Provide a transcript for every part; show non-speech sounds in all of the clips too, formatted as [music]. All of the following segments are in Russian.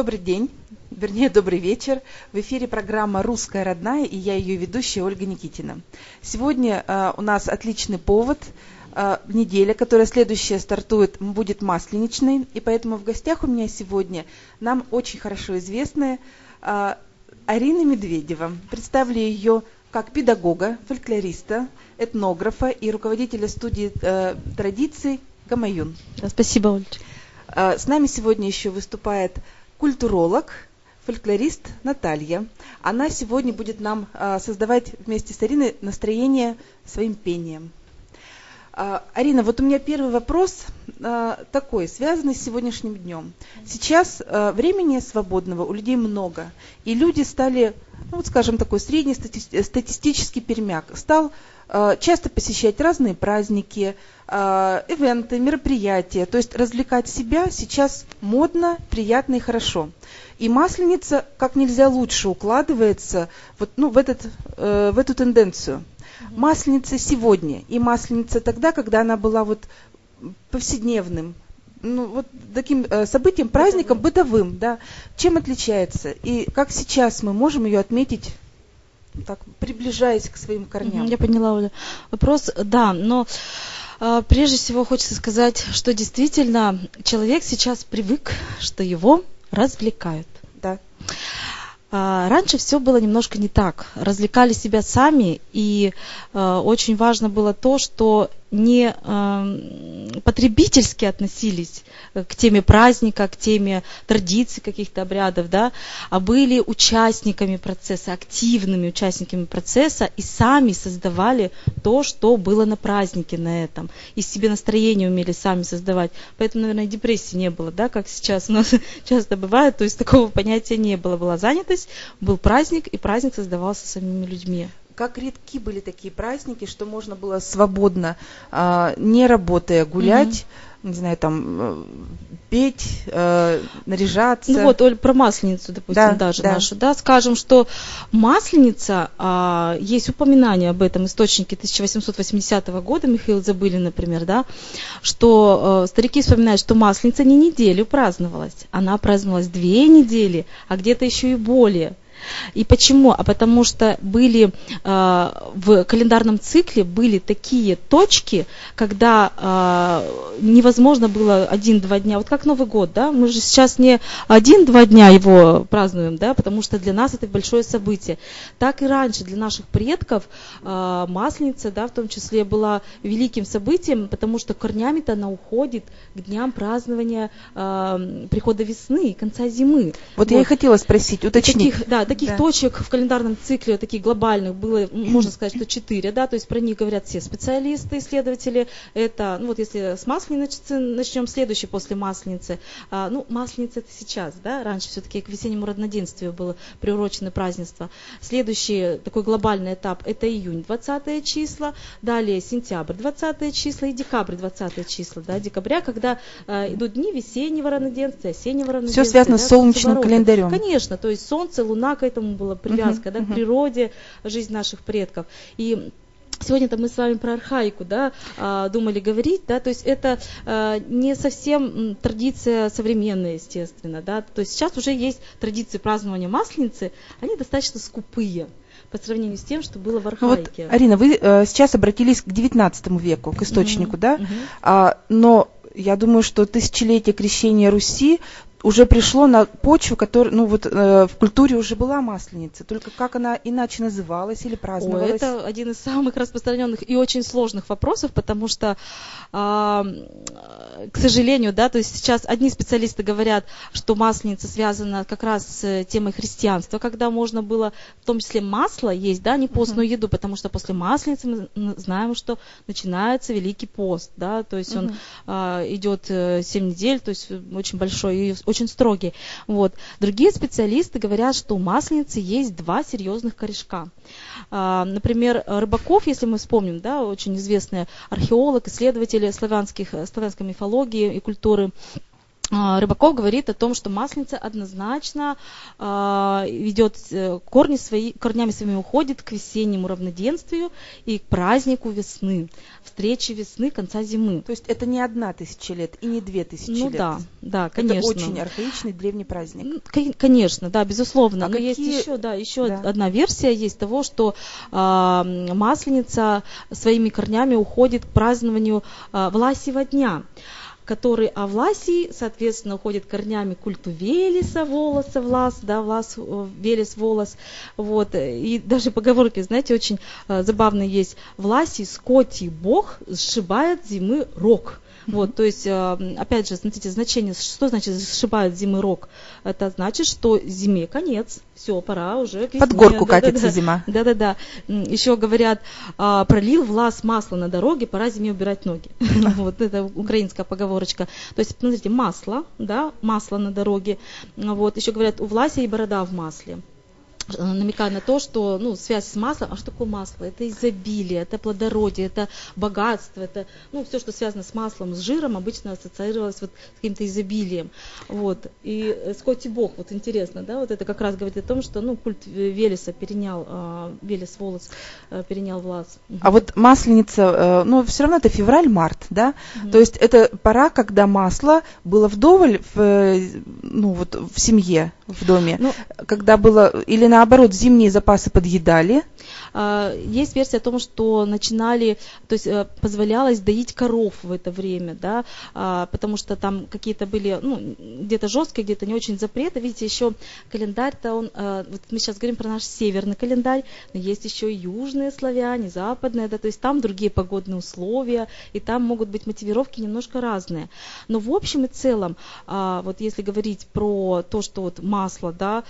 Добрый день, вернее, добрый вечер. В эфире программа «Русская родная» и я ее ведущая Ольга Никитина. Сегодня э, у нас отличный повод. Э, неделя, которая следующая стартует, будет масленичной. И поэтому в гостях у меня сегодня нам очень хорошо известная э, Арина Медведева. Представлю ее как педагога, фольклориста, этнографа и руководителя студии э, традиций Гамаюн. Спасибо, Ольга. Э, с нами сегодня еще выступает культуролог, фольклорист Наталья. Она сегодня будет нам э, создавать вместе с Ариной настроение своим пением. Э, Арина, вот у меня первый вопрос такой, связанный с сегодняшним днем. Сейчас времени свободного у людей много, и люди стали, ну вот скажем, такой средний статистический пермяк, стал часто посещать разные праздники, э, ивенты, мероприятия. То есть развлекать себя сейчас модно, приятно и хорошо. И масленица как нельзя лучше укладывается вот, ну, в, этот, э, в эту тенденцию. Масленица сегодня и масленица тогда, когда она была вот повседневным, ну, вот таким э, событием, праздником бытовым, да. Чем отличается? И как сейчас мы можем ее отметить так, приближаясь к своим корням. Я поняла, Оля. Вопрос, да, но а, прежде всего хочется сказать, что действительно человек сейчас привык, что его развлекают. Да. А, раньше все было немножко не так. Развлекали себя сами, и э, очень важно было то, что не э, потребительски относились к теме праздника, к теме традиций каких-то обрядов, да, а были участниками процесса, активными участниками процесса и сами создавали то, что было на празднике на этом. И себе настроение умели сами создавать. Поэтому, наверное, депрессии не было, да, как сейчас у нас [laughs] часто бывает. То есть такого понятия не было. Была занятость, был праздник, и праздник создавался самими людьми как редки были такие праздники, что можно было свободно, а, не работая, гулять, mm-hmm. не знаю, там э, петь, э, наряжаться. Ну вот, Оль, про масленицу, допустим, да, даже да. нашу, да, скажем, что масленица, а, есть упоминание об этом источнике 1880 года, Михаил Забылин, например, да, что э, старики вспоминают, что масленица не неделю праздновалась, она праздновалась две недели, а где-то еще и более. И почему? А потому что были э, в календарном цикле были такие точки, когда э, невозможно было один-два дня. Вот как Новый год, да? Мы же сейчас не один-два дня его празднуем, да, потому что для нас это большое событие. Так и раньше для наших предков э, Масленица, да, в том числе была великим событием, потому что корнями-то она уходит к дням празднования э, прихода весны, конца зимы. Вот, вот. я и хотела спросить, уточнить. Таких, да, таких да. точек в календарном цикле, таких глобальных, было, можно сказать, что четыре, да, то есть про них говорят все специалисты, исследователи. Это, ну вот если с Масленицы начнем, следующий после Масленицы. А, ну, Масленица это сейчас, да, раньше все-таки к весеннему родноденствию было приурочено празднество. Следующий такой глобальный этап это июнь 20 числа, далее сентябрь 20 числа и декабрь 20 числа, да, декабря, когда э, идут дни весеннего равноденствия, осеннего равноденствия. Все связано да, с солнечным календарем. Конечно, то есть солнце, луна, к этому была привязка, да, к природе, жизнь наших предков. И Сегодня-то мы с вами про архаику, да, а, думали говорить, да, то есть это а, не совсем традиция современная, естественно, да, то есть сейчас уже есть традиции празднования Масленицы, они достаточно скупые по сравнению с тем, что было в архаике. Вот, Арина, вы э, сейчас обратились к XIX веку, к источнику, mm-hmm. да, mm-hmm. А, но я думаю, что тысячелетие крещения Руси уже пришло на почву, которая, ну вот э, в культуре уже была масленица, только как она иначе называлась или праздновалась? О, это один из самых распространенных и очень сложных вопросов, потому что, э, к сожалению, да, то есть сейчас одни специалисты говорят, что масленица связана как раз с темой христианства, когда можно было, в том числе масло есть, да, не постную uh-huh. еду, потому что после масленицы мы знаем, что начинается Великий пост, да, то есть uh-huh. он э, идет 7 недель, то есть очень большой и очень строгие. Вот. Другие специалисты говорят, что у масленицы есть два серьезных корешка. А, например, Рыбаков, если мы вспомним, да, очень известный археолог, исследователь славянских, славянской мифологии и культуры, Рыбаков говорит о том, что масленица однозначно э, ведет э, корни свои, корнями своими уходит к весеннему равноденствию и к празднику весны, встрече весны конца зимы. То есть это не одна тысяча лет и не две тысячи ну, лет. Ну да, да, конечно. Это очень архаичный древний праздник. Конечно, да, безусловно. А Но какие... есть еще, да, еще да. одна версия есть того, что э, масленица своими корнями уходит к празднованию э, Власьего дня который Авласий, соответственно, уходит корнями культу Велеса, волоса, влас, да, влас, э, Велес, волос, вот, и даже поговорки, знаете, очень э, забавно есть, Власий, скотий бог, сшибает зимы рог, вот, то есть, э, опять же, смотрите, значение, что значит сшибают зимы рог? Это значит, что зиме конец, все, пора уже к весне. Под горку да, катится да, да, зима. Да-да-да. Еще говорят, а, пролил влас масло на дороге, пора зиме убирать ноги. [laughs] Вот это украинская поговорочка. То есть, смотрите, масло, да, масло на дороге. Вот, еще говорят, у власи и борода в масле. Э, намекая на то, что ну, связь с маслом, а что такое масло? Это изобилие, это плодородие, это богатство, это ну, все, что связано с маслом, с жиром, обычно ассоциировалось вот с каким-то изобилием. Вот. И э, Скотти Бог, вот интересно, да, вот это как раз говорит о том, что ну, культ Велеса перенял, э, Велес волос э, перенял влас. А вот масленица, э, ну, все равно это февраль-март, да? Угу. То есть это пора, когда масло было вдоволь в, э, ну, вот, в семье, в доме, ну, когда было, или наоборот, зимние запасы подъедали? А, есть версия о том, что начинали, то есть э, позволялось доить коров в это время, да, а, потому что там какие-то были, ну, где-то жесткие, где-то не очень запреты. Видите, еще календарь-то он, э, вот мы сейчас говорим про наш северный календарь, но есть еще и южные славяне, западные, да, то есть там другие погодные условия, и там могут быть мотивировки немножко разные. Но в общем и целом, а, вот если говорить про то, что вот масло, да,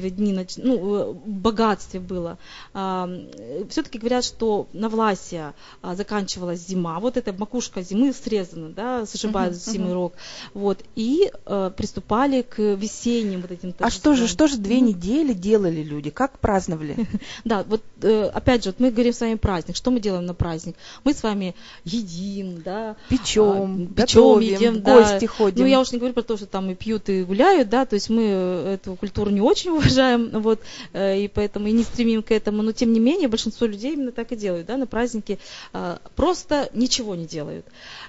дни, ну, в богатстве было, все-таки говорят, что на Власия заканчивалась зима, вот эта макушка зимы срезана, да, сшибают uh-huh, зимы uh-huh. рог, вот, и э, приступали к весенним вот этим А что же, что же две недели делали люди, как праздновали? [laughs] Да, вот э, опять же, вот мы говорим с вами праздник, что мы делаем на праздник? Мы с вами едим, да, печем, а, печем, едим, гости ходим. Ну, я уж не говорю про то, что там и пьют, и гуляют, да, то есть мы эту культуру не очень уважаем, [laughs] вот, э, и поэтому и не стремим к этому, но тем не менее большинство людей именно так и делают, да, на праздники а, просто ничего не делают,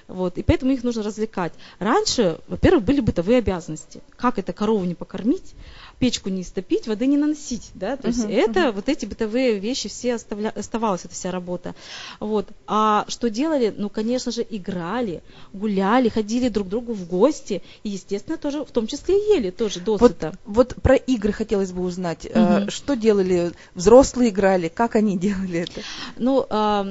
вот, и поэтому их нужно развлекать. Раньше, во-первых, были бытовые обязанности, как это корову не покормить, печку не истопить, воды не наносить, да, то есть uh-huh, это uh-huh. вот эти бытовые вещи все оставля... оставалась эта вся работа, вот. А что делали? Ну, конечно же, играли, гуляли, ходили друг к другу в гости и, естественно, тоже в том числе ели тоже досыта. Вот, вот про игры хотелось бы узнать, uh-huh. что делали взрослые играли, как они [laughs] делали это? Ну, а,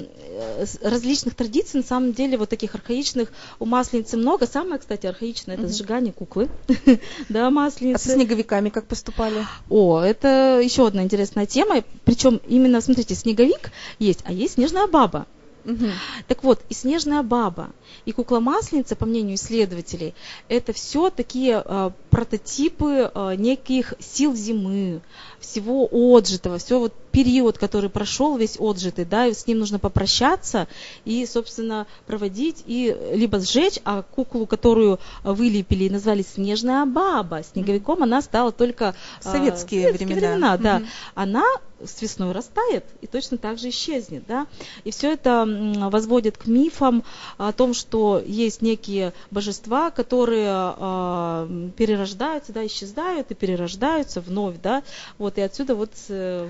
различных традиций, на самом деле, вот таких архаичных у масленицы много. Самое, кстати, архаичное это uh-huh. сжигание куклы, [laughs] да, масленицы. А со снеговиками как поступали? О, это еще одна интересная тема. Причем именно, смотрите, снеговик есть, а есть снежная баба. Угу. Так вот, и снежная баба, и кукла-масленица, по мнению исследователей, это все такие э, прототипы э, неких сил зимы, всего отжитого, все вот период, который прошел весь отжитый, да, и с ним нужно попрощаться и, собственно, проводить и либо сжечь, а куклу, которую вылепили и назвали Снежная баба, снеговиком она стала только в советские, а, времена. времена да. Угу. Она с весной растает и точно так же исчезнет, да. И все это возводит к мифам о том, что есть некие божества, которые э, перерождаются, да, исчезают и перерождаются вновь, да. Вот и отсюда вот э,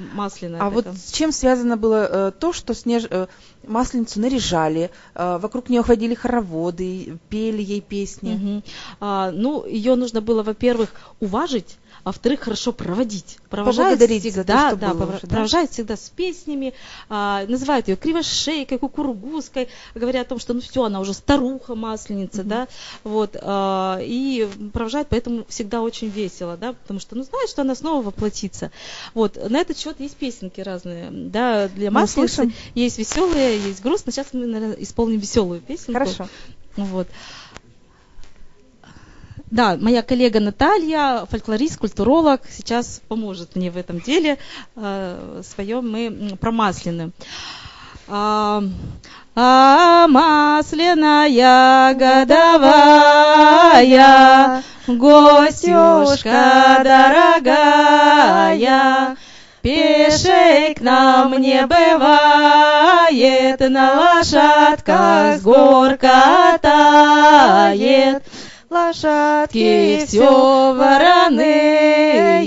масляная. А вот с чем связано было э, то, что снеж... э, масленицу наряжали, э, вокруг нее ходили хороводы, пели ей песни? Угу. А, ну, ее нужно было, во-первых, уважить а во-вторых, хорошо проводить. Провожают всегда, то, что да, было уже, да? провожают всегда с песнями, а, называют ее кривошейкой, кукургузкой, говорят о том, что ну все, она уже старуха, масленица, mm-hmm. да, вот, а, и провожают, поэтому всегда очень весело, да, потому что, ну, знают, что она снова воплотится. Вот, на этот счет есть песенки разные, да, для масленицы есть веселые, есть грустные. Сейчас мы, наверное, исполним веселую песенку. Хорошо. Вот. Да, моя коллега Наталья, фольклорист, культуролог, сейчас поможет мне в этом деле э, своем. Мы промаслены. Э, а масляная годовая, гостюшка дорогая, Пешей к нам не бывает, на лошадках с гор катает. Лошадки все вороные,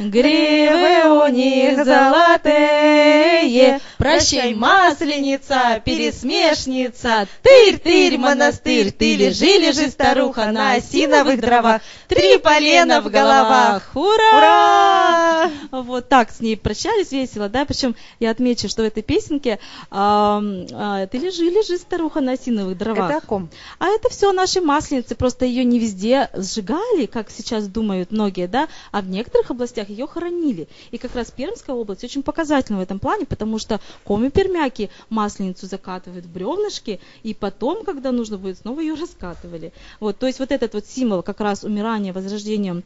гривы у них золотые. Прощай, масленица, пересмешница, тырь-тырь, монастырь, ты лежи, лежи, старуха, на осиновых дровах, три полена в головах. Ура! Ура! Вот так с ней прощались весело, да, причем я отмечу, что в этой песенке а, а, ты лежи, лежи, старуха, на осиновых дровах. Это о ком? А это все наши масленицы, просто ее не везде сжигали, как сейчас думают многие, да, а в некоторых областях ее хоронили. И как раз Пермская область очень показательна в этом плане, потому что коми-пермяки масленицу закатывают в бревнышки, и потом, когда нужно будет, снова ее раскатывали. Вот, то есть вот этот вот символ как раз умирания, возрождения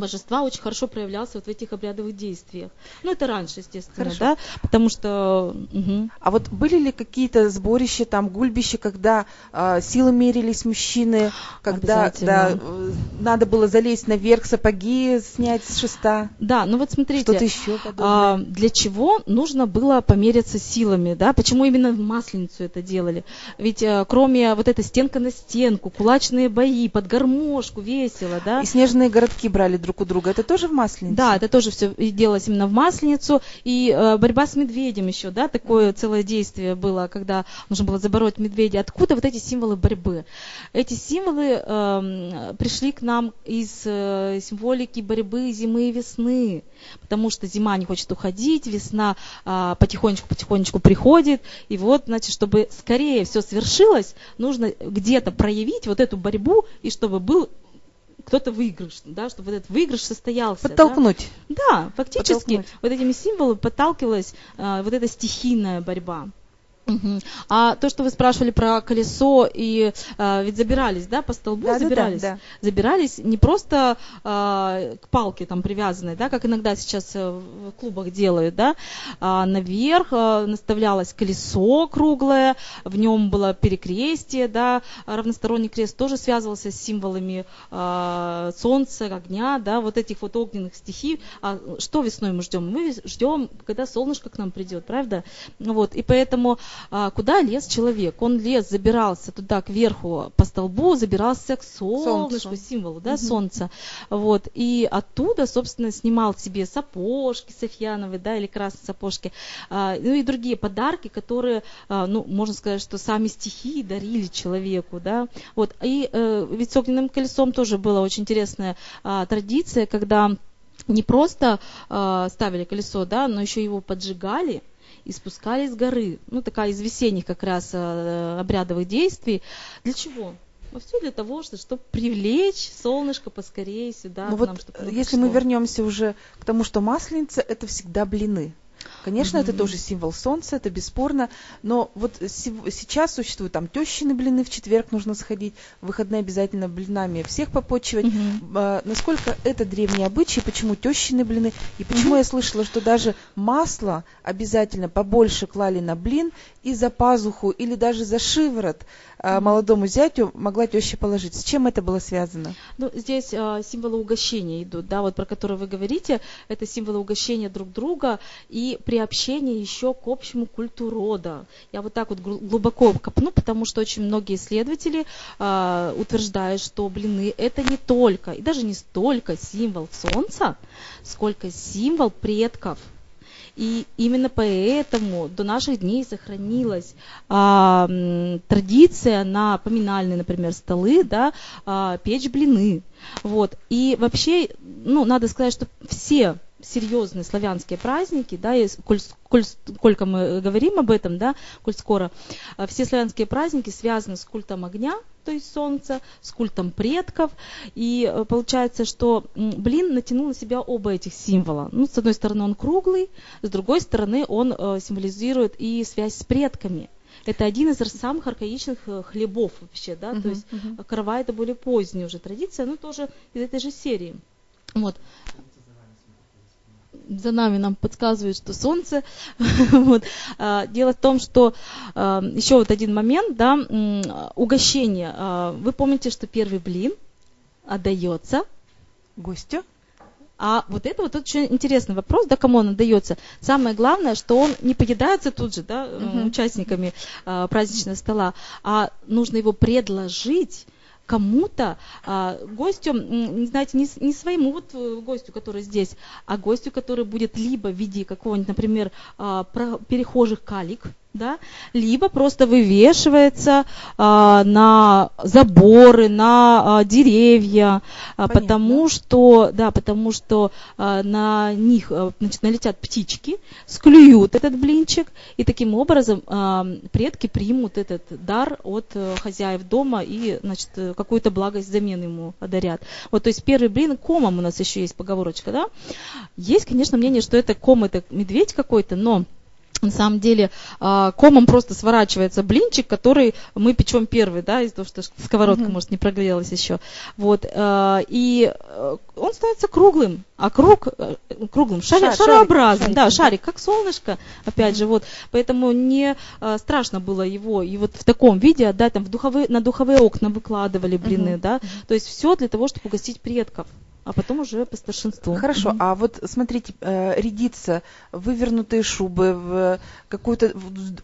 божества очень хорошо проявлялся вот в этих обрядовых действиях. Ну, это раньше, естественно, хорошо. да, потому что... Угу. А вот были ли какие-то сборища, там, гульбища, когда э, силы мерились мужчины, когда да, э, надо было залезть наверх, сапоги снять с шеста? Да, ну вот смотрите. Что-то еще подобное. А, для чего нужно было помериться силами, да? Почему именно в Масленицу это делали? Ведь а, кроме вот этой стенка на стенку, кулачные бои, под гармошку, весело, да? И снежные городки брали друг у друга. Это тоже в Масленицу? Да, это тоже все делалось именно в Масленицу. И э, борьба с медведем еще, да, такое целое действие было, когда нужно было забороть медведя. Откуда вот эти символы борьбы? Эти символы э, пришли к нам из э, символики борьбы зимы и весны. Потому что зима не хочет уходить, весна э, потихонечку-потихонечку приходит. И вот, значит, чтобы скорее все свершилось, нужно где-то проявить вот эту борьбу, и чтобы был кто-то выигрыш, да, чтобы вот этот выигрыш состоялся. Подтолкнуть. Да, да фактически Подтолкнуть. вот этими символами подталкивалась а, вот эта стихийная борьба. Угу. А то, что вы спрашивали про колесо, и а, ведь забирались, да, по столбу да, забирались. Да, да, да. Забирались не просто а, к палке там привязанной, да, как иногда сейчас э, в клубах делают, да, а наверх а, наставлялось колесо круглое, в нем было перекрестие, да, равносторонний крест тоже связывался с символами а, солнца, огня, да, вот этих вот огненных стихий. А что весной мы ждем? Мы ждем, когда солнышко к нам придет, правда? Вот, и поэтому куда лез человек. Он лез, забирался туда кверху по столбу, забирался к солнышку, Солнцу. символу да, угу. солнца. Вот, и оттуда, собственно, снимал себе сапожки софьяновые, да, или красные сапожки, а, ну и другие подарки, которые, а, ну, можно сказать, что сами стихии дарили человеку, да. Вот, и э, ведь с огненным колесом тоже была очень интересная а, традиция, когда не просто э, ставили колесо, да, но еще его поджигали, и спускались с горы. Ну, такая из весенних как раз э, обрядовых действий. Для чего? Ну, все для того, чтобы привлечь солнышко поскорее сюда. Ну, вот нам, если мы вернемся уже к тому, что масленица это всегда блины. Конечно, mm-hmm. это тоже символ солнца, это бесспорно, но вот сейчас существуют там тещины блины, в четверг нужно сходить, в выходные обязательно блинами всех попочивать. Mm-hmm. А, насколько это древние обычаи, почему тещины блины, и почему mm-hmm. я слышала, что даже масло обязательно побольше клали на блин и за пазуху или даже за шиворот а, молодому зятю могла теща положить. С чем это было связано? Ну, здесь а, символы угощения идут, да, вот про которые вы говорите, это символы угощения друг друга и приобщения еще к общему культу рода. Я вот так вот глубоко копну, потому что очень многие исследователи а, утверждают, что блины это не только, и даже не столько символ солнца, сколько символ предков – и именно поэтому до наших дней сохранилась а, традиция на поминальные, например, столы, да, а, печь блины. Вот. И вообще, ну, надо сказать, что все серьезные славянские праздники, да, и коль, коль, сколько мы говорим об этом, да, коль скоро, а, все славянские праздники связаны с культом огня, то есть солнца, с культом предков, и э, получается, что блин натянул на себя оба этих символа. Ну, с одной стороны, он круглый, с другой стороны, он э, символизирует и связь с предками. Это один из самых архаичных э, хлебов вообще, да, uh-huh, то есть uh-huh. карава это более поздняя уже традиция, но тоже из этой же серии. Вот. За нами нам подсказывают, что солнце. [laughs] вот. а, дело в том, что а, еще вот один момент, да, угощение. А, вы помните, что первый блин отдается гостю? А вот это вот очень интересный вопрос, да, кому он отдается. Самое главное, что он не поедается тут же, да, uh-huh. участниками а, праздничного стола, а нужно его предложить кому-то, а, гостю, знаете, не, не своему вот э, гостю, который здесь, а гостю, который будет либо в виде какого-нибудь, например, а, перехожих калик, да, либо просто вывешивается а, на заборы, на а, деревья, а, потому что, да, потому что а, на них а, значит, налетят птички, склюют этот блинчик, и таким образом а, предки примут этот дар от а, хозяев дома и, значит, какую-то благость взамен ему одарят. Вот, то есть первый блин комом у нас еще есть поговорочка, да. Есть, конечно, мнение, что это ком, это медведь какой-то, но на самом деле а, комом просто сворачивается блинчик, который мы печем первый, да, из-за того, что сковородка, mm-hmm. может, не прогрелась еще. Вот, а, и э, он становится круглым, а круг э, круглым, шар, Шар, шарообразным, шарик, да, шарик, как солнышко, опять mm-hmm. же, вот, поэтому не страшно было его и вот в таком виде отдать, там, в духовые, на духовые окна выкладывали блины, mm-hmm. да, то есть все для того, чтобы угостить предков а потом уже по старшинству. Хорошо, mm-hmm. а вот смотрите, э, рядиться, вывернутые шубы, в какую-то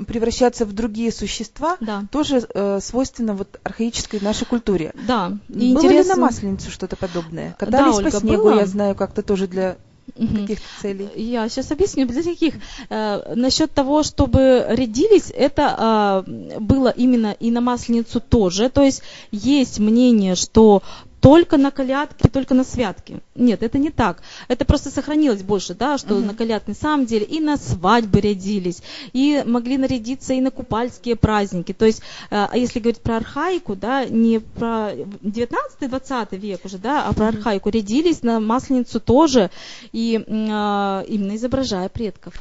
превращаться в другие существа, да. тоже э, свойственно вот архаической нашей культуре. Да. И было интересно... ли на Масленицу что-то подобное? Катались да, Ольга, по снегу, было. я знаю, как-то тоже для каких-то целей? Я сейчас объясню, для каких. Э, насчет того, чтобы рядились, это э, было именно и на Масленицу тоже. То есть есть мнение, что только на колядки, только на святки. Нет, это не так. Это просто сохранилось больше, да, что uh-huh. на колядки на самом деле и на свадьбы рядились, и могли нарядиться и на купальские праздники. То есть, э, а если говорить про архаику, да, не про 19-20 век уже, да, а про архаику, рядились на Масленицу тоже, и э, именно изображая предков.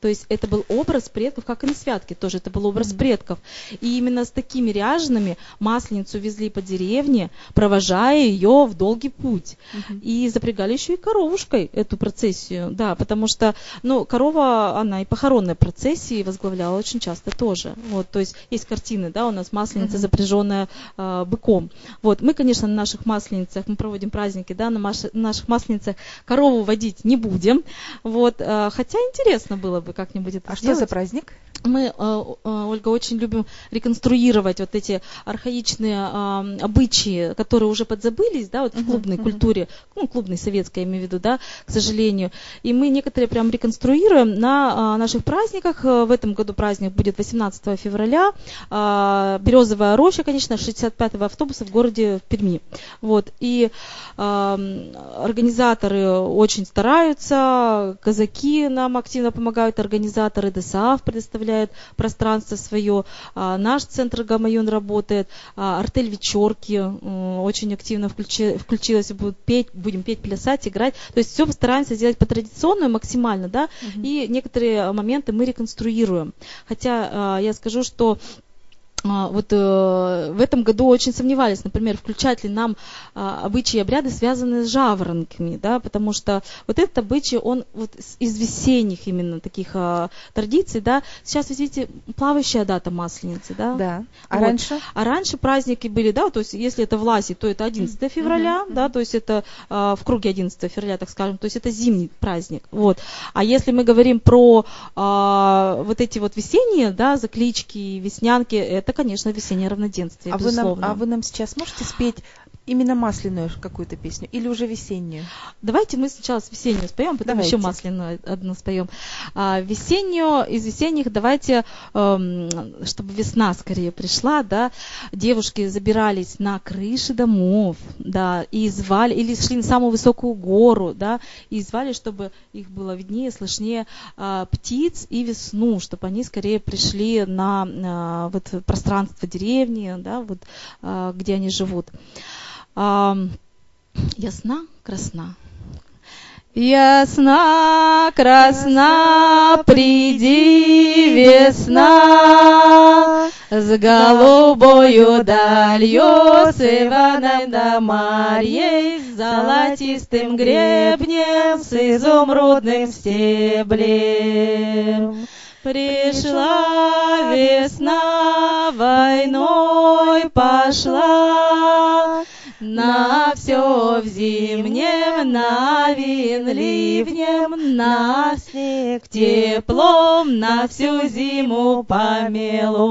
То есть это был образ предков, как и на святке тоже, это был образ mm-hmm. предков. И именно с такими ряжеными масленицу везли по деревне, провожая ее в долгий путь. Mm-hmm. И запрягали еще и коровушкой эту процессию, да, потому что, ну, корова, она и похоронной процессии возглавляла очень часто тоже. Вот, то есть есть картины, да, у нас масленица mm-hmm. запряженная э, быком. Вот, мы, конечно, на наших масленицах, мы проводим праздники, да, на наших масленицах корову водить не будем, вот, э, хотя интересно было бы бы как-нибудь это а сделать. что за праздник? Мы, э, э, Ольга, очень любим реконструировать вот эти архаичные э, обычаи, которые уже подзабылись, да, вот в клубной uh-huh, культуре, ну, клубной советской, я имею в виду, да, к сожалению. И мы некоторые прям реконструируем на наших праздниках. В этом году праздник будет 18 февраля. Березовая роща, конечно, 65-го автобуса в городе Перми. Вот. И организаторы очень стараются, казаки нам активно помогают организаторы ДСАФ предоставляют пространство свое, а, наш центр Гамаюн работает, а, артель вечерки очень активно включи, включилась, будут петь, будем петь, плясать, играть. То есть все постараемся сделать по традиционному максимально, да, угу. и некоторые моменты мы реконструируем. Хотя а, я скажу, что вот э, в этом году очень сомневались, например, включать ли нам а, обычаи и обряды, связанные с жаворонками, да, потому что вот этот обычай, он вот из весенних именно таких а, традиций, да, сейчас, видите, плавающая дата Масленицы, да. Да. А вот. раньше? А раньше праздники были, да, то есть если это власть, то это 11 февраля, mm-hmm. да, то есть это а, в круге 11 февраля, так скажем, то есть это зимний праздник, вот. А если мы говорим про а, вот эти вот весенние, да, заклички, веснянки, это это, конечно, весеннее равноденствие, а безусловно. Вы нам, а вы нам сейчас можете спеть именно масляную какую-то песню или уже весеннюю? Давайте мы сначала весеннюю споем, потом давайте. еще масляную одну споем. А, весеннюю, из весенних давайте, эм, чтобы весна скорее пришла, да, девушки забирались на крыши домов, да, и звали, или шли на самую высокую гору, да, и звали, чтобы их было виднее, слышнее э, птиц и весну, чтобы они скорее пришли на э, вот пространство деревни, да, вот э, где они живут ясна, красна. Ясна, красна, приди весна, С голубою далью, с Иваном да Марьей, с золотистым гребнем, с изумрудным стеблем. Пришла весна, войной пошла, на все в зимнем, на вин ливнем, на снег теплом, на всю зиму помелом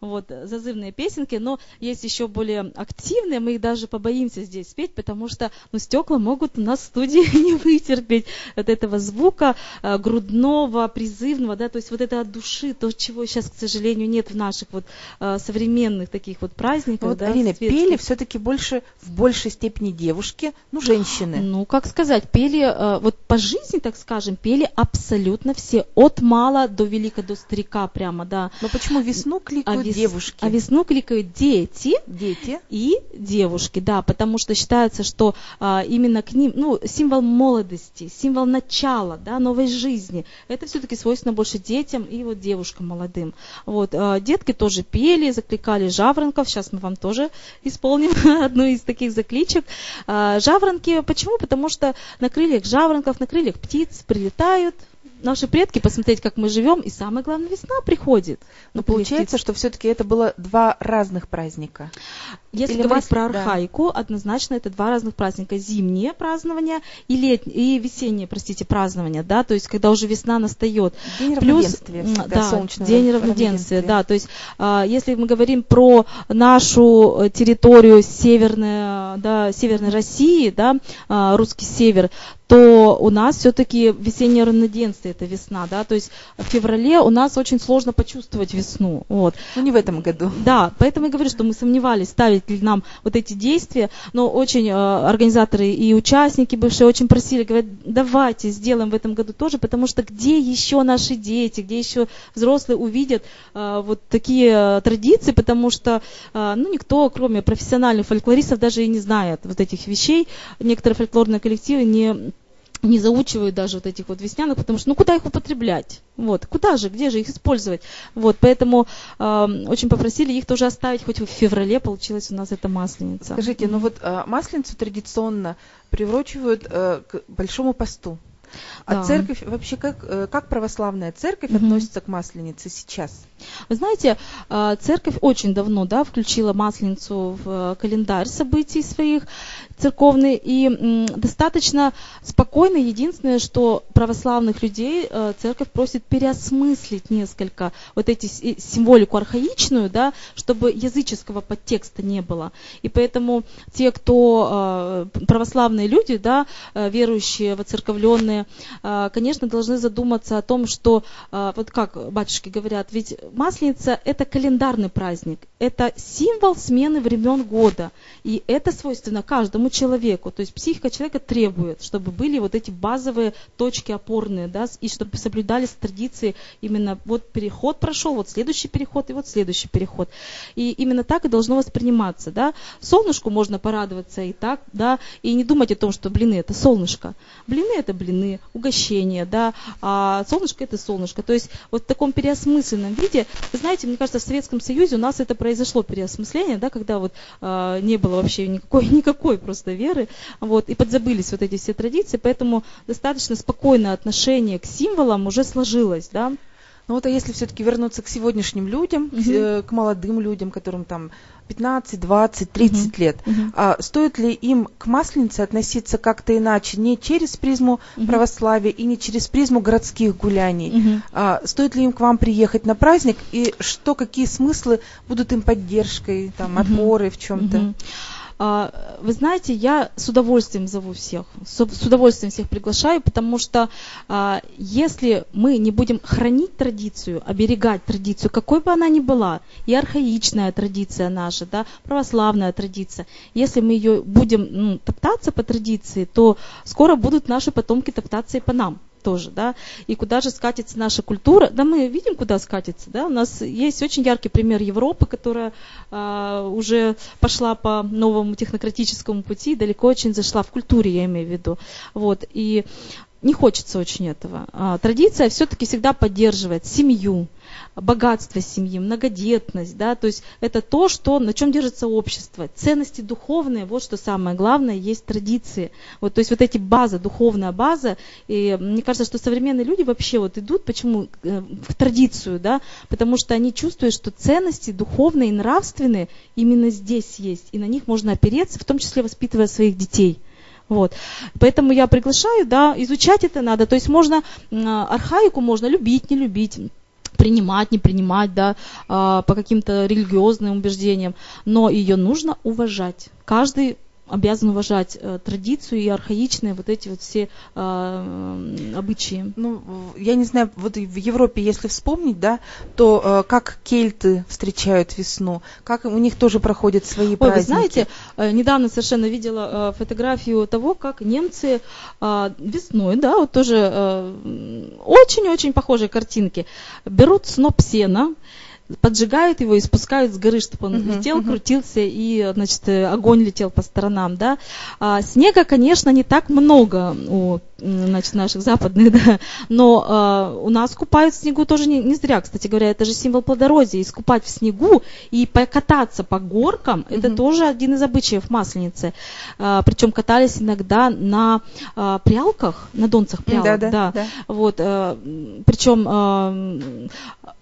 вот, зазывные песенки, но есть еще более активные, мы их даже побоимся здесь спеть, потому что ну, стекла могут у нас в студии [laughs] не вытерпеть от этого звука э, грудного, призывного, да, то есть вот это от души, то, чего сейчас, к сожалению, нет в наших вот э, современных таких вот праздниках. Вот, да, Арина, светских. пели все-таки больше, в большей степени девушки, ну, женщины. Ну, как сказать, пели, э, вот по жизни, так скажем, пели абсолютно все, от мала до велика, до старика прямо, да. Но почему весну кликают вес... девушки. А весну кликают дети, дети и девушки, да, потому что считается, что а, именно к ним, ну, символ молодости, символ начала, да, новой жизни. Это все-таки свойственно больше детям и вот девушкам молодым. Вот, а, детки тоже пели, закликали жаворонков. Сейчас мы вам тоже исполним [laughs] одну из таких закличек. А, жаворонки, почему? Потому что на крыльях жаворонков, на крыльях птиц прилетают, наши предки, посмотреть, как мы живем, и самое главное, весна приходит. Но получается, что все-таки это было два разных праздника. Если Или говорить про архаику, да. однозначно это два разных праздника. Зимнее празднование и, лет... и весеннее, простите, празднование, да, то есть когда уже весна настает. День Плюс, да, солнечного день равноденствия, да, то есть а, если мы говорим про нашу э, территорию северной, да, северной России, да, а, русский север, то у нас все-таки весеннее равноденствие, это весна, да, то есть в феврале у нас очень сложно почувствовать весну, вот. Ну, не в этом году. Да, поэтому я говорю, что мы сомневались, ставить ли нам вот эти действия, но очень э, организаторы и участники бывшие очень просили, говорят, давайте сделаем в этом году тоже, потому что где еще наши дети, где еще взрослые увидят э, вот такие э, традиции, потому что, э, ну, никто, кроме профессиональных фольклористов, даже и не знает вот этих вещей, некоторые фольклорные коллективы не не заучивают даже вот этих вот весняных, потому что ну куда их употреблять? Вот, куда же, где же их использовать? Вот, поэтому э, очень попросили их тоже оставить, хоть в феврале получилась у нас эта масленица. Скажите, ну вот э, масленицу традиционно приурочивают э, к большому посту. А да. церковь вообще как, э, как православная церковь угу. относится к масленице сейчас? Вы знаете, э, церковь очень давно да, включила масленицу в э, календарь событий своих церковный и достаточно спокойно. Единственное, что православных людей церковь просит переосмыслить несколько вот эти символику архаичную, да, чтобы языческого подтекста не было. И поэтому те, кто православные люди, да, верующие, воцерковленные, конечно, должны задуматься о том, что, вот как батюшки говорят, ведь Масленица – это календарный праздник, это символ смены времен года, и это свойственно каждому человеку, то есть психика человека требует, чтобы были вот эти базовые точки опорные, да, и чтобы соблюдались традиции, именно вот переход прошел, вот следующий переход и вот следующий переход. И именно так и должно восприниматься, да. Солнышку можно порадоваться и так, да, и не думать о том, что блины – это солнышко. Блины – это блины, угощение, да, а солнышко это солнышко. То есть вот в таком переосмысленном виде, вы знаете, мне кажется, в Советском Союзе у нас это произошло переосмысление, да, когда вот а, не было вообще никакой, [laughs] никакой просто веры, вот, и подзабылись вот эти все традиции, поэтому достаточно спокойное отношение к символам уже сложилось, да. Ну вот а если все-таки вернуться к сегодняшним людям, угу. к, к молодым людям, которым там 15, 20, 30 угу. лет, угу. А, стоит ли им к масленице относиться как-то иначе, не через призму угу. православия и не через призму городских гуляний? Угу. А, стоит ли им к вам приехать на праздник и что, какие смыслы будут им поддержкой, там, опорой в чем-то? Угу. А, вы знаете, я с удовольствием зову всех, с удовольствием всех приглашаю, потому что а, если мы не будем хранить традицию, оберегать традицию, какой бы она ни была, и архаичная традиция наша, да, православная традиция, если мы ее будем ну, топтаться по традиции, то скоро будут наши потомки топтаться и по нам тоже, да, и куда же скатится наша культура, да, мы видим, куда скатится, да, у нас есть очень яркий пример Европы, которая а, уже пошла по новому технократическому пути, далеко очень зашла в культуре, я имею в виду, вот, и не хочется очень этого. А, традиция все-таки всегда поддерживает семью, богатство семьи, многодетность, да, то есть это то, что, на чем держится общество. Ценности духовные, вот что самое главное, есть традиции. Вот, то есть вот эти базы, духовная база, и мне кажется, что современные люди вообще вот идут, почему, э, в традицию, да, потому что они чувствуют, что ценности духовные и нравственные именно здесь есть, и на них можно опереться, в том числе воспитывая своих детей. Вот. Поэтому я приглашаю, да, изучать это надо. То есть можно, архаику можно любить, не любить принимать, не принимать, да, а, по каким-то религиозным убеждениям, но ее нужно уважать. Каждый обязан уважать э, традицию и архаичные вот эти вот все э, обычаи. Ну, я не знаю, вот в Европе, если вспомнить, да, то э, как кельты встречают весну, как у них тоже проходят свои Ой, праздники. Вы знаете, э, недавно совершенно видела э, фотографию того, как немцы э, весной, да, вот тоже э, очень-очень похожие картинки, берут сноп сена, поджигают его и спускают с горы, чтобы он uh-huh, летел, uh-huh. крутился и, значит, огонь летел по сторонам, да. А, снега, конечно, не так много у значит, наших западных, [laughs] да, но а, у нас купают в снегу тоже не, не зря, кстати говоря, это же символ плодородия, искупать в снегу и покататься по горкам, uh-huh. это тоже один из обычаев масленицы, а, причем катались иногда на а, прялках, на донцах прялок, да, да, да. да. вот, а, причем а,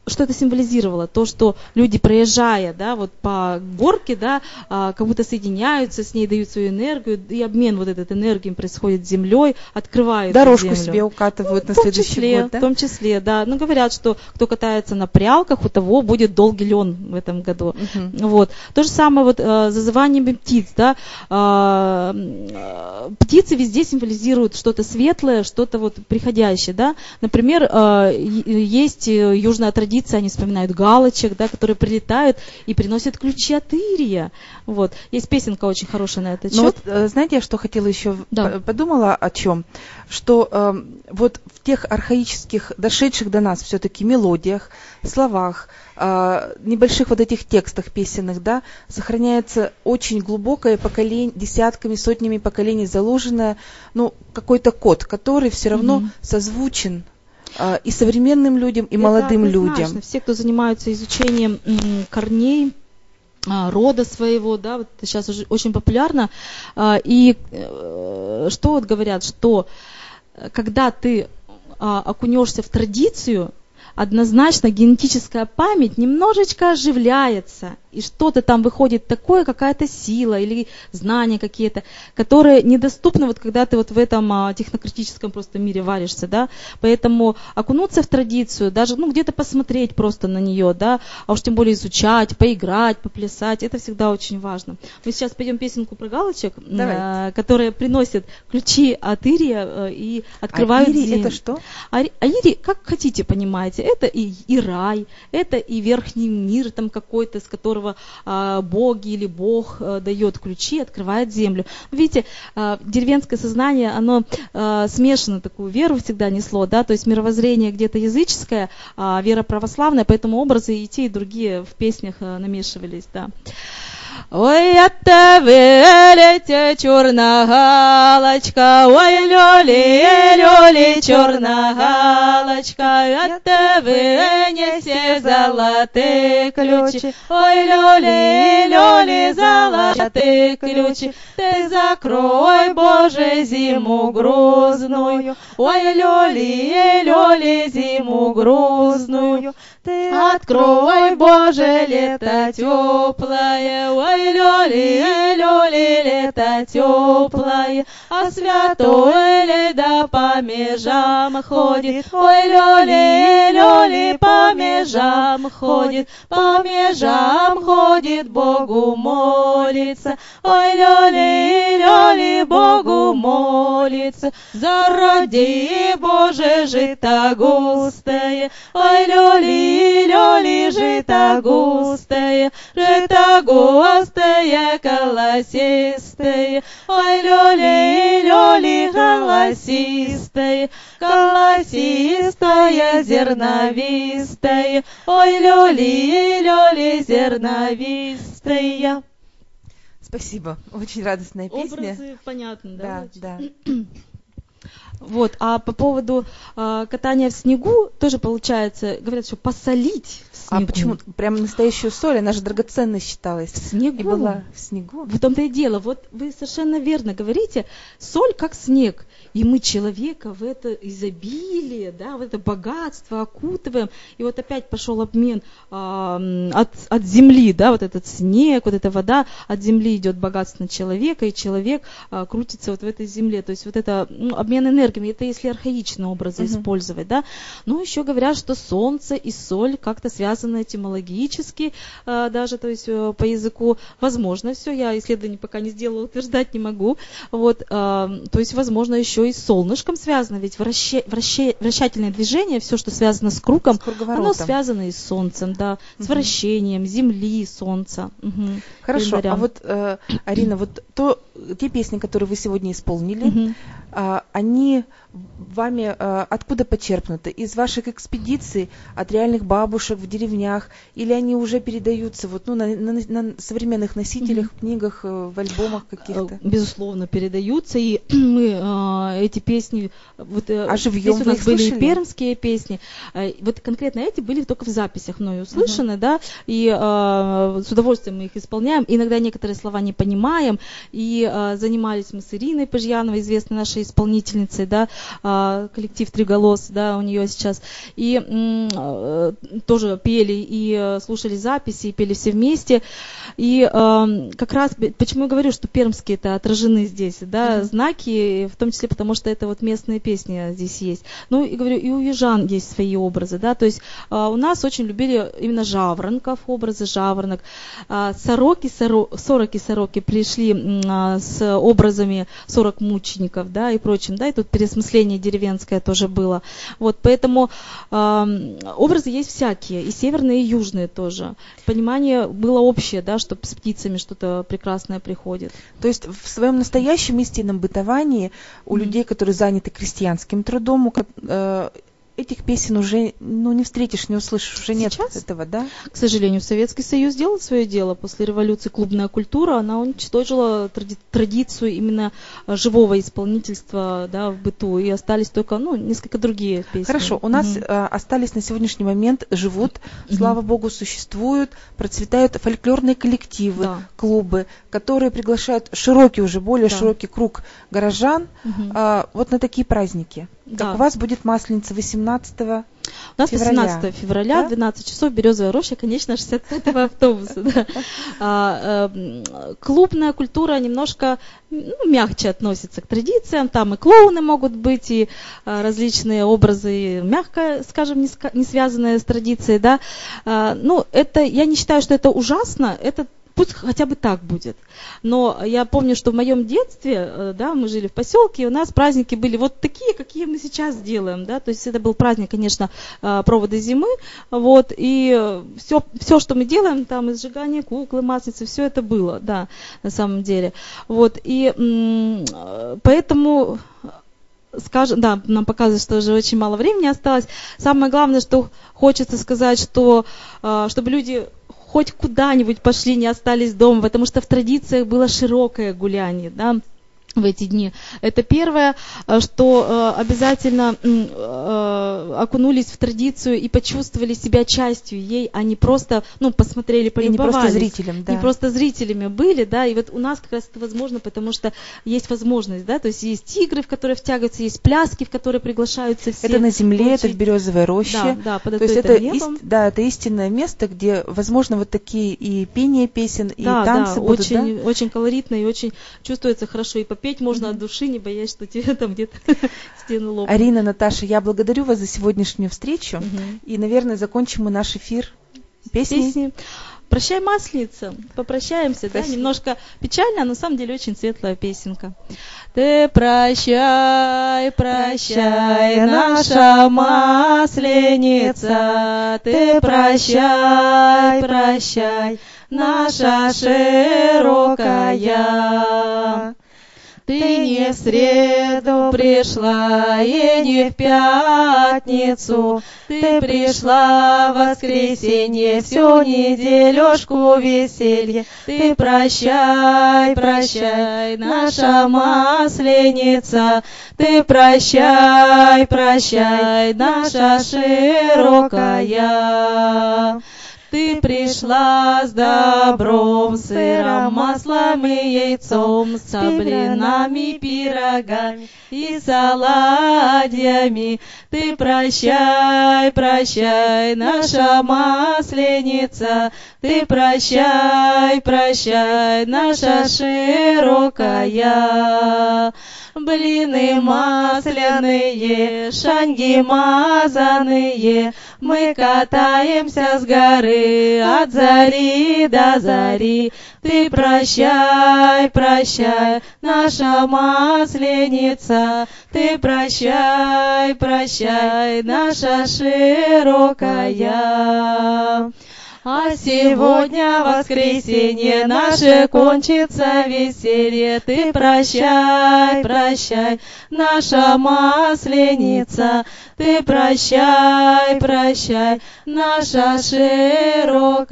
что это символизировало? То, что люди, проезжая да, вот по горке, да, а, как будто соединяются с ней, дают свою энергию, и обмен вот этой энергией происходит с землей, открывают Дорожку землю. себе укатывают ну, на следующий числе, год, да? В том числе, да. Ну, говорят, что кто катается на прялках, у того будет долгий лен в этом году. Угу. Вот. То же самое вот э, зазываниями птиц, да. Э, птицы везде символизируют что-то светлое, что-то вот приходящее, да. Например, э, есть южная традиция традиция, они вспоминают галочек, да, которые прилетают и приносят ключи от Ирия. Вот. Есть песенка очень хорошая на этот счет. Ну вот, э, знаете, я что хотела еще, да. подумала о чем? Что э, вот в тех архаических, дошедших до нас все-таки мелодиях, словах, э, небольших вот этих текстах песенных, да, сохраняется очень глубокое поколение, десятками, сотнями поколений заложенное, ну, какой-то код, который все равно mm-hmm. созвучен а, и современным людям, и Это молодым людям. Все, кто занимаются изучением корней, рода своего, да, вот сейчас уже очень популярно. А, и э, что вот говорят, что э, когда ты окунешься в традицию, однозначно генетическая память немножечко оживляется, и что-то там выходит такое, какая-то сила или знания какие-то, которые недоступны, вот когда ты вот в этом а, технократическом просто мире варишься, да, поэтому окунуться в традицию, даже, ну, где-то посмотреть просто на нее, да, а уж тем более изучать, поиграть, поплясать, это всегда очень важно. Мы сейчас пойдем песенку про галочек, э, которые приносят ключи от Ирия э, и открывают а Ири это что? А, а Ири, как хотите, понимаете, это и, и рай, это и верхний мир там какой-то, с которого а, боги или Бог а, дает ключи, открывает землю. Видите, а, деревенское сознание, оно а, смешано такую веру всегда несло, да, то есть мировоззрение где-то языческое, а вера православная, поэтому образы и те, и другие в песнях а, намешивались, да. Ой, от тебе летя черная галочка, ой, лёли, лёли, черная галочка, от тебе несе золотые ключи, ой, лёли, лёли, золотые ключи, ты закрой, Боже, зиму грузную, ой, лёли, лёли, зиму грузную, ты открой, Боже, лето теплое, ой, лёли, лето теплое, а святой леда по межам ходит, ой, лёли, по межам ходит, по межам ходит, Богу молится, ой, лёли, Богу молится, зароди, Боже, жито густое, ой, лёли, лёли, жито густое, жито густое, колосистое. Ой, лёли, лёли, колосистое, колосистое, зерновистое. Ой, лёли, лёли, зерновистое. Спасибо, очень радостная песня. Образы понятны, да? Да, да. [clears throat] Вот. А по поводу э, катания в снегу тоже получается, говорят, что посолить в а снегу. А почему? Прям настоящую соль, она же драгоценной считалась. В снегу. И была в снегу. В том-то и дело. Вот вы совершенно верно говорите. Соль как снег. И мы человека в это изобилие, да, в это богатство окутываем. И вот опять пошел обмен э, от, от земли, да, вот этот снег, вот эта вода, от земли идет богатство на человека, и человек э, крутится вот в этой земле. То есть вот это ну, обмен энергиями, это если архаичные образы uh-huh. использовать, да. Но еще говорят, что солнце и соль как-то связаны этимологически э, даже, то есть э, по языку. Возможно, все, я исследований пока не сделала, утверждать не могу. Вот, э, то есть, возможно, еще и с солнышком связано, ведь враща, враща, вращательное движение, все, что связано с кругом, с оно связано и с солнцем, да, с угу. вращением земли, солнца. Угу. Хорошо, а вот, э, Арина, вот то, те песни, которые вы сегодня исполнили, угу. э, они вами э, откуда почерпнуты? Из ваших экспедиций, от реальных бабушек в деревнях, или они уже передаются вот, ну, на, на, на современных носителях, угу. книгах, э, в альбомах каких-то? Безусловно, передаются, и [clears throat] мы э, эти песни, вот э, а живьем у нас были и пермские песни, э, вот конкретно эти были только в записях мною услышаны, uh да, и э, с удовольствием мы их исполняем, иногда некоторые слова не понимаем, и э, занимались мы с Ириной Пыжьяновой, известной нашей исполнительницей, да, э, коллектив Триголос, да, у нее сейчас, и э, тоже пели и э, слушали записи, и пели все вместе, и э, как раз, почему я говорю, что пермские это отражены здесь, да, uh знаки, в том числе потому, потому что это вот местные песни здесь есть. Ну, и говорю, и у южан есть свои образы, да, то есть а, у нас очень любили именно жаворонков, образы жаворонок. А, сороки, соро, сороки, сороки пришли а, с образами сорок мучеников, да, и прочим, да, и тут пересмысление деревенское тоже было. Вот, поэтому а, образы есть всякие, и северные, и южные тоже. Понимание было общее, да, что с птицами что-то прекрасное приходит. То есть в своем настоящем истинном бытовании у людей людей, которые заняты крестьянским трудом, этих песен уже ну, не встретишь, не услышишь, уже Сейчас? нет этого, да? К сожалению, Советский Союз сделал свое дело. После революции клубная культура, она уничтожила тради- традицию именно э, живого исполнительства да, в быту, и остались только ну, несколько другие песни. Хорошо, у нас угу. э, остались на сегодняшний момент, живут, угу. слава богу, существуют, процветают фольклорные коллективы, да. клубы, которые приглашают широкий уже, более да. широкий круг горожан угу. э, вот на такие праздники. Да. Так у вас будет Масленица 18 У нас февраля. 18 февраля, да? 12 часов, Березовая роща, конечно, 65-го автобуса. Да. А, а, клубная культура немножко ну, мягче относится к традициям. Там и клоуны могут быть, и а, различные образы, мягко, скажем, не, не связанные с традицией. Да. А, ну, это, я не считаю, что это ужасно. Это пусть хотя бы так будет. Но я помню, что в моем детстве, э, да, мы жили в поселке, и у нас праздники были вот такие, какие мы сейчас делаем, да, то есть это был праздник, конечно, э, провода зимы, вот, и все, все, что мы делаем, там, и сжигание куклы, масленицы, все это было, да, на самом деле, вот, и поэтому скажем, да, нам показывает, что уже очень мало времени осталось. Самое главное, что хочется сказать, что э, чтобы люди хоть куда-нибудь пошли, не остались дома, потому что в традициях было широкое гуляние, да, в эти дни. Это первое, э, что э, обязательно э, окунулись в традицию и почувствовали себя частью ей, а не просто, ну, посмотрели, полюбовались. И не просто зрителем, да. Не просто зрителями были, да, и вот у нас как раз это возможно, потому что есть возможность, да, то есть есть игры, в которые втягиваются, есть пляски, в которые приглашаются все. Это на земле, получить. это в березовой роще. Да, да, под то есть это, ист, да, это истинное место, где возможно вот такие и пение песен, и да, танцы да, будут, очень, да? очень колоритно и очень чувствуется хорошо и по петь можно от души, не боясь, что тебе там где-то [laughs] стены лопнут. Арина, Наташа, я благодарю вас за сегодняшнюю встречу. Угу. И, наверное, закончим мы наш эфир песней. Песни. Прощай, маслица, попрощаемся, Спасибо. да, немножко печально, а на самом деле очень светлая песенка. Ты прощай, прощай, наша масленица, ты прощай, прощай, наша широкая. Ты не в среду пришла и не в пятницу, Ты пришла в воскресенье, всю неделюшку веселье. Ты прощай, прощай, наша масленица, Ты прощай, прощай, наша широкая. Ты пришла с добром, сыром, маслом и яйцом, с блинами, пирогами и саладьями. Ты прощай, прощай, наша масленица, ты прощай, прощай, наша широкая блины масляные, шанги мазаные, мы катаемся с горы от зари до зари. Ты прощай, прощай, наша масленица, ты прощай, прощай, наша широкая. А сегодня воскресенье наше кончится веселье. Ты прощай, прощай, наша масленица. Ты прощай, прощай, наша широкая.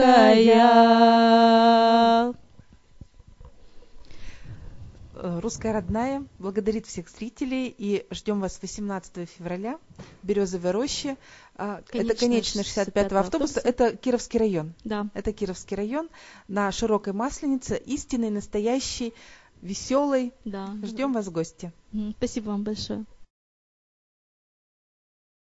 Русская родная благодарит всех зрителей и ждем вас 18 февраля в Березовой роще. А, это, конечно, 65-го автобуса. Это Кировский район. Да. Это Кировский район на Широкой Масленице. Истинный, настоящий, веселый. Да. Ждем вас в гости. Спасибо вам большое.